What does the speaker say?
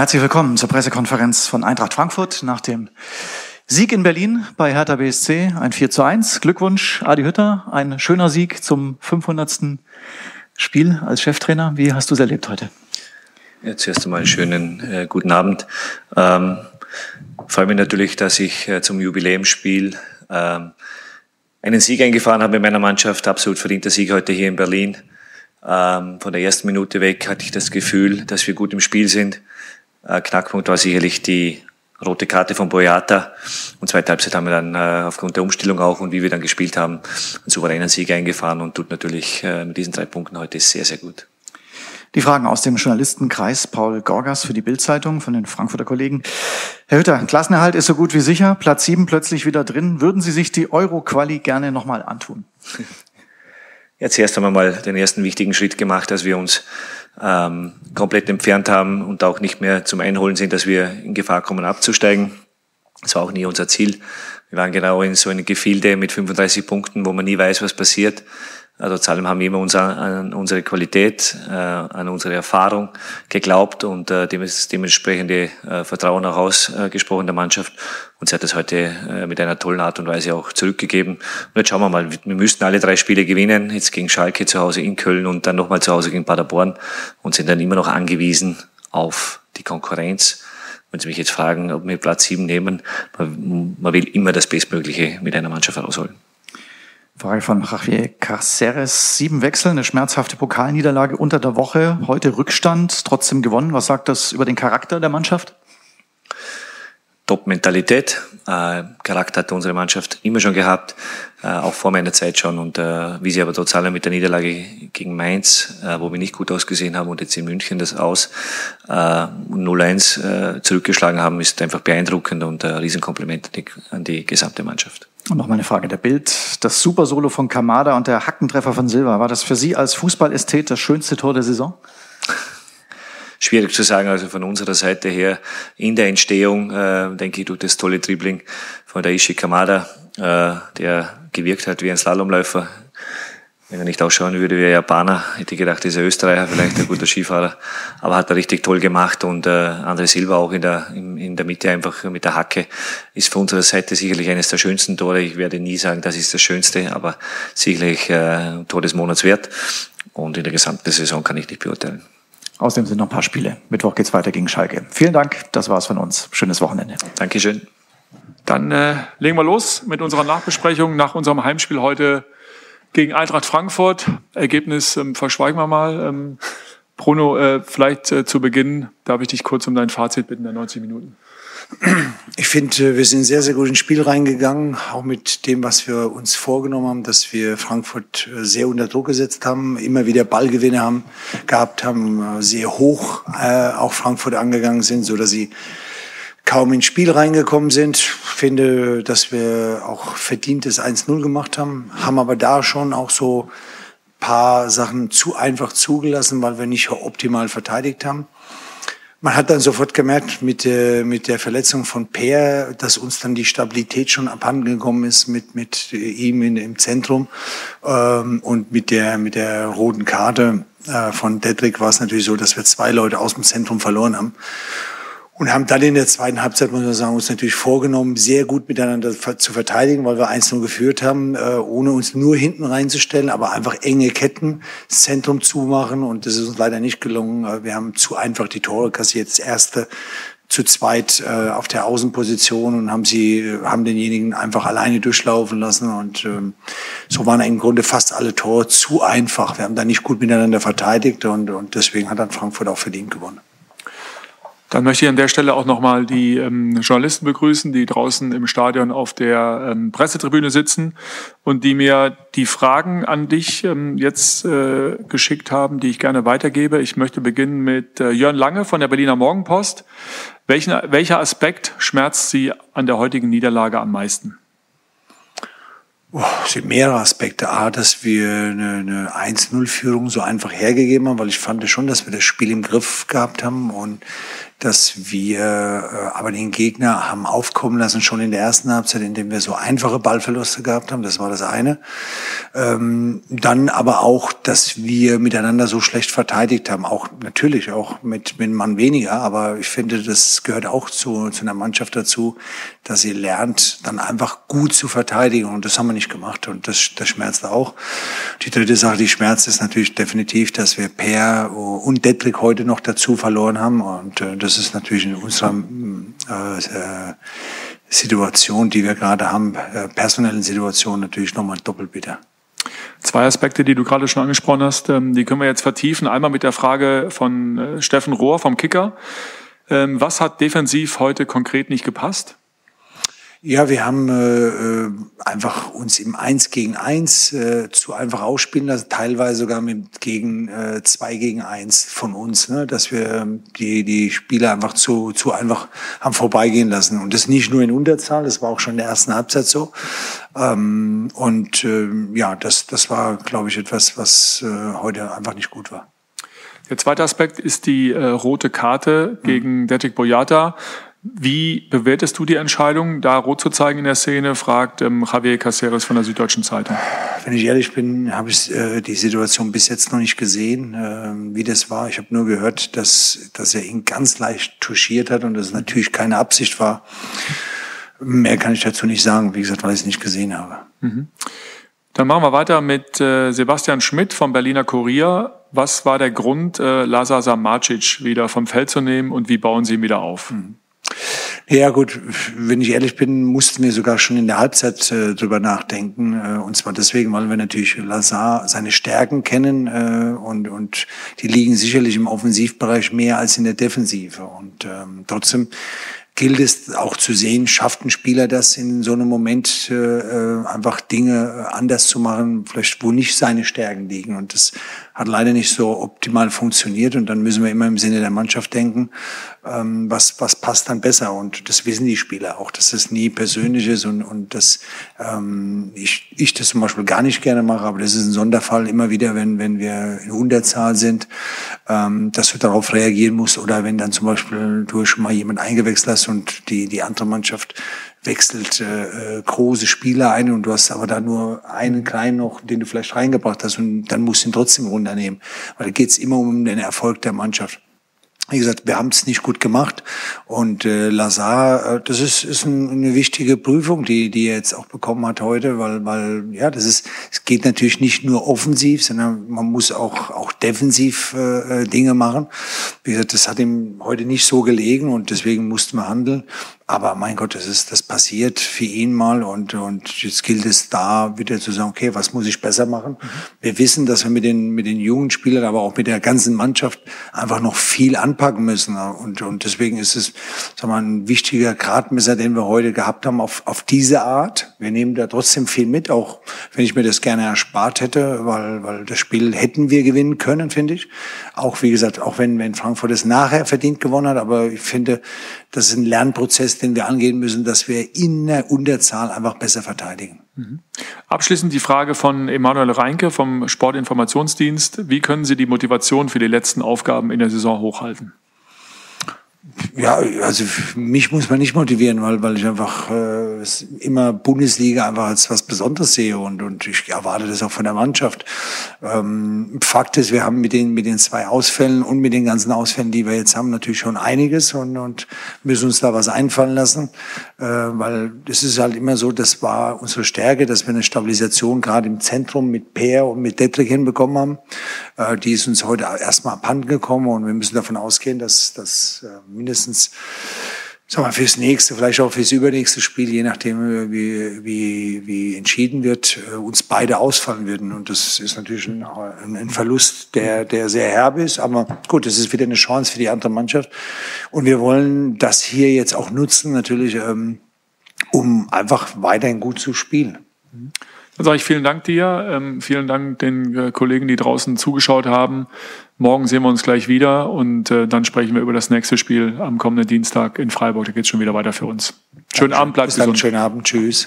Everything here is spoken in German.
Herzlich willkommen zur Pressekonferenz von Eintracht Frankfurt nach dem Sieg in Berlin bei Hertha BSC, ein 4 zu 1. Glückwunsch, Adi Hütter, ein schöner Sieg zum 500. Spiel als Cheftrainer. Wie hast du es erlebt heute? Ja, zuerst einmal einen schönen äh, guten Abend. Ähm, freue mich natürlich, dass ich äh, zum Jubiläumsspiel ähm, einen Sieg eingefahren habe mit meiner Mannschaft. Absolut verdienter Sieg heute hier in Berlin. Ähm, von der ersten Minute weg hatte ich das Gefühl, dass wir gut im Spiel sind. Äh, Knackpunkt war sicherlich die rote Karte von Boyata. Und zweite Halbzeit haben wir dann äh, aufgrund der Umstellung auch und wie wir dann gespielt haben, einen souveränen Sieg eingefahren und tut natürlich äh, mit diesen drei Punkten heute sehr, sehr gut. Die Fragen aus dem Journalistenkreis Paul Gorgas für die Bildzeitung von den Frankfurter Kollegen. Herr Hütter, Klassenerhalt ist so gut wie sicher, Platz sieben plötzlich wieder drin. Würden Sie sich die Euro-Quali gerne nochmal antun? Jetzt erst haben wir mal den ersten wichtigen Schritt gemacht, dass wir uns ähm, komplett entfernt haben und auch nicht mehr zum Einholen sind, dass wir in Gefahr kommen abzusteigen. Das war auch nie unser Ziel. Wir waren genau in so einem Gefilde mit 35 Punkten, wo man nie weiß, was passiert. Also trotz allem haben wir immer unser, an unsere Qualität, äh, an unsere Erfahrung geglaubt und äh, das dementsprechende äh, Vertrauen auch ausgesprochen der Mannschaft. Und sie hat das heute äh, mit einer tollen Art und Weise auch zurückgegeben. Und jetzt schauen wir mal, wir müssten alle drei Spiele gewinnen, jetzt gegen Schalke zu Hause in Köln und dann nochmal zu Hause gegen Paderborn und sind dann immer noch angewiesen auf die Konkurrenz. Wenn Sie mich jetzt fragen, ob wir Platz sieben nehmen, man, man will immer das Bestmögliche mit einer Mannschaft herausholen. Frage von Javier Caceres. Sieben Wechsel, eine schmerzhafte Pokalniederlage unter der Woche, heute Rückstand, trotzdem gewonnen. Was sagt das über den Charakter der Mannschaft? Top-Mentalität. Äh, Charakter hat unsere Mannschaft immer schon gehabt, äh, auch vor meiner Zeit schon. Und äh, wie sie aber trotz allem mit der Niederlage gegen Mainz, äh, wo wir nicht gut ausgesehen haben, und jetzt in München das aus äh, 0-1 äh, zurückgeschlagen haben, ist einfach beeindruckend und ein Riesenkompliment an die, an die gesamte Mannschaft. Und noch mal eine Frage der Bild. Das Super-Solo von Kamada und der Hackentreffer von Silva, war das für Sie als Fußballästhet das schönste Tor der Saison? schwierig zu sagen. Also von unserer Seite her in der Entstehung, äh, denke ich, durch das tolle Dribbling von der Ishi Kamada, äh, der gewirkt hat wie ein Slalomläufer. Wenn er nicht ausschauen würde wie ein Japaner, hätte ich gedacht, ist er Österreicher, vielleicht ein guter Skifahrer. Aber hat er richtig toll gemacht und äh, André Silva auch in der, in, in der Mitte einfach mit der Hacke ist von unserer Seite sicherlich eines der schönsten Tore. Ich werde nie sagen, das ist das Schönste, aber sicherlich äh, Tor des Monats wert. Und in der gesamten Saison kann ich nicht beurteilen. Außerdem sind noch ein paar Spiele. Mittwoch geht's weiter gegen Schalke. Vielen Dank, das war's von uns. Schönes Wochenende. Dankeschön. Dann äh, legen wir los mit unserer Nachbesprechung nach unserem Heimspiel heute gegen Eintracht Frankfurt. Ergebnis ähm, verschweigen wir mal. Ähm, Bruno, äh, vielleicht äh, zu Beginn darf ich dich kurz um dein Fazit bitten der 90 Minuten. Ich finde, wir sind sehr, sehr gut ins Spiel reingegangen, auch mit dem, was wir uns vorgenommen haben, dass wir Frankfurt äh, sehr unter Druck gesetzt haben, immer wieder Ballgewinne haben, gehabt haben, äh, sehr hoch äh, auch Frankfurt angegangen sind, so dass sie kaum ins Spiel reingekommen sind. Finde, dass wir auch verdientes 1-0 gemacht haben, haben aber da schon auch so paar Sachen zu einfach zugelassen, weil wir nicht optimal verteidigt haben. Man hat dann sofort gemerkt mit der, mit der Verletzung von Peer, dass uns dann die Stabilität schon abhanden gekommen ist mit, mit ihm in, im Zentrum. Ähm, und mit der, mit der roten Karte äh, von Dedrick war es natürlich so, dass wir zwei Leute aus dem Zentrum verloren haben. Und haben dann in der zweiten Halbzeit, muss man sagen, uns natürlich vorgenommen, sehr gut miteinander zu verteidigen, weil wir 1-0 geführt haben, äh, ohne uns nur hinten reinzustellen, aber einfach enge Ketten, Zentrum zumachen. Und das ist uns leider nicht gelungen. Äh, wir haben zu einfach die Tore kassiert. Das erste zu zweit äh, auf der Außenposition und haben sie haben denjenigen einfach alleine durchlaufen lassen und ähm, so waren im Grunde fast alle Tore zu einfach. Wir haben da nicht gut miteinander verteidigt und, und deswegen hat dann Frankfurt auch verdient gewonnen. Dann möchte ich an der Stelle auch nochmal die ähm, Journalisten begrüßen, die draußen im Stadion auf der ähm, Pressetribüne sitzen und die mir die Fragen an dich ähm, jetzt äh, geschickt haben, die ich gerne weitergebe. Ich möchte beginnen mit äh, Jörn Lange von der Berliner Morgenpost. Welchen, welcher Aspekt schmerzt Sie an der heutigen Niederlage am meisten? Oh, es sind mehrere Aspekte. A, dass wir eine, eine 1-0-Führung so einfach hergegeben haben, weil ich fand schon, dass wir das Spiel im Griff gehabt haben und dass wir äh, aber den Gegner haben aufkommen lassen schon in der ersten Halbzeit, indem wir so einfache Ballverluste gehabt haben. Das war das eine. Ähm, dann aber auch, dass wir miteinander so schlecht verteidigt haben. Auch natürlich auch mit, mit einem Mann weniger. Aber ich finde, das gehört auch zu, zu einer Mannschaft dazu, dass sie lernt, dann einfach gut zu verteidigen. Und das haben wir nicht gemacht. Und das, das schmerzt auch. Die dritte Sache, die schmerzt, ist natürlich definitiv, dass wir Per und Detrick heute noch dazu verloren haben. Und äh, das ist natürlich in unserer äh, Situation, die wir gerade haben, äh, personellen Situation natürlich nochmal doppelt bitter. Zwei Aspekte, die du gerade schon angesprochen hast, ähm, die können wir jetzt vertiefen. Einmal mit der Frage von äh, Steffen Rohr vom Kicker. Ähm, was hat defensiv heute konkret nicht gepasst? Ja, wir haben äh, äh, einfach uns im Eins gegen Eins äh, zu einfach ausspielen lassen, teilweise sogar mit gegen äh, zwei gegen eins von uns, ne? dass wir ähm, die die Spieler einfach zu zu einfach haben vorbeigehen lassen und das nicht nur in Unterzahl, das war auch schon in der ersten Halbzeit so. Ähm, und äh, ja, das das war, glaube ich, etwas, was äh, heute einfach nicht gut war. Der zweite Aspekt ist die äh, rote Karte gegen mhm. Detik Boyata. Wie bewertest du die Entscheidung, da rot zu zeigen in der Szene, fragt ähm, Javier Caceres von der Süddeutschen Zeitung. Wenn ich ehrlich bin, habe ich äh, die Situation bis jetzt noch nicht gesehen, äh, wie das war. Ich habe nur gehört, dass, dass er ihn ganz leicht touchiert hat und das natürlich keine Absicht war. Mehr kann ich dazu nicht sagen, wie gesagt, weil ich es nicht gesehen habe. Mhm. Dann machen wir weiter mit äh, Sebastian Schmidt vom Berliner Kurier. Was war der Grund, äh, Lazar Samacic wieder vom Feld zu nehmen und wie bauen Sie ihn wieder auf? Mhm. Ja gut, wenn ich ehrlich bin, mussten wir sogar schon in der Halbzeit äh, drüber nachdenken. Äh, und zwar deswegen, weil wir natürlich Lazar seine Stärken kennen äh, und, und die liegen sicherlich im Offensivbereich mehr als in der Defensive. Und ähm, trotzdem gilt es auch zu sehen, schafft ein Spieler das in so einem Moment äh, äh einfach Dinge anders zu machen, vielleicht wo nicht seine Stärken liegen. Und das hat leider nicht so optimal funktioniert und dann müssen wir immer im Sinne der Mannschaft denken, ähm, was, was passt dann besser. Und das wissen die Spieler auch, dass das nie persönlich ist und, und dass ähm, ich, ich das zum Beispiel gar nicht gerne mache, aber das ist ein Sonderfall immer wieder, wenn, wenn wir in Unterzahl sind, ähm, dass du darauf reagieren musst oder wenn dann zum Beispiel du schon mal jemand eingewechselt hast und die, die andere Mannschaft wechselt äh, äh, große Spieler ein und du hast aber da nur einen kleinen noch, den du vielleicht reingebracht hast und dann musst du ihn trotzdem runternehmen. Weil da geht es immer um den Erfolg der Mannschaft. Wie gesagt, wir haben es nicht gut gemacht und äh, Lazar, äh, das ist, ist ein, eine wichtige Prüfung, die die er jetzt auch bekommen hat heute, weil weil ja, das ist es geht natürlich nicht nur offensiv, sondern man muss auch auch defensiv äh, äh Dinge machen. Wie gesagt, das hat ihm heute nicht so gelegen und deswegen mussten wir handeln. Aber mein Gott, das ist, das passiert für ihn mal und, und jetzt gilt es da wieder zu sagen, okay, was muss ich besser machen? Wir wissen, dass wir mit den, mit den jungen Spielern, aber auch mit der ganzen Mannschaft einfach noch viel anpacken müssen. Und, und deswegen ist es, sagen wir, ein wichtiger Gradmesser, den wir heute gehabt haben auf, auf diese Art. Wir nehmen da trotzdem viel mit, auch wenn ich mir das gerne erspart hätte, weil, weil das Spiel hätten wir gewinnen können, finde ich. Auch, wie gesagt, auch wenn, wenn Frankfurt es nachher verdient gewonnen hat, aber ich finde, das ist ein Lernprozess, den wir angehen müssen, dass wir in der Unterzahl einfach besser verteidigen. Mhm. Abschließend die Frage von Emanuel Reinke vom Sportinformationsdienst. Wie können Sie die Motivation für die letzten Aufgaben in der Saison hochhalten? Ja, also mich muss man nicht motivieren, weil, weil ich einfach äh, immer Bundesliga einfach als was Besonderes sehe und, und ich erwarte das auch von der Mannschaft. Ähm, Fakt ist, wir haben mit den, mit den zwei Ausfällen und mit den ganzen Ausfällen, die wir jetzt haben, natürlich schon einiges und, und müssen uns da was einfallen lassen, äh, weil es ist halt immer so, das war unsere Stärke, dass wir eine Stabilisation gerade im Zentrum mit Peer und mit Detrick hinbekommen haben. Äh, die ist uns heute erstmal abhanden gekommen und wir müssen davon ausgehen, dass, dass äh, mindestens sag mal, fürs nächste, vielleicht auch fürs übernächste Spiel, je nachdem, wie, wie, wie entschieden wird, äh, uns beide ausfallen würden. Und das ist natürlich ein, ein Verlust, der, der sehr herb ist. Aber gut, das ist wieder eine Chance für die andere Mannschaft. Und wir wollen das hier jetzt auch nutzen, natürlich, ähm, um einfach weiterhin gut zu spielen. Dann sage ich vielen Dank dir, ähm, vielen Dank den äh, Kollegen, die draußen zugeschaut haben. Morgen sehen wir uns gleich wieder und äh, dann sprechen wir über das nächste Spiel am kommenden Dienstag in Freiburg. Da geht es schon wieder weiter für uns. Schönen Abend, bleibt gesund. Schönen Abend, tschüss.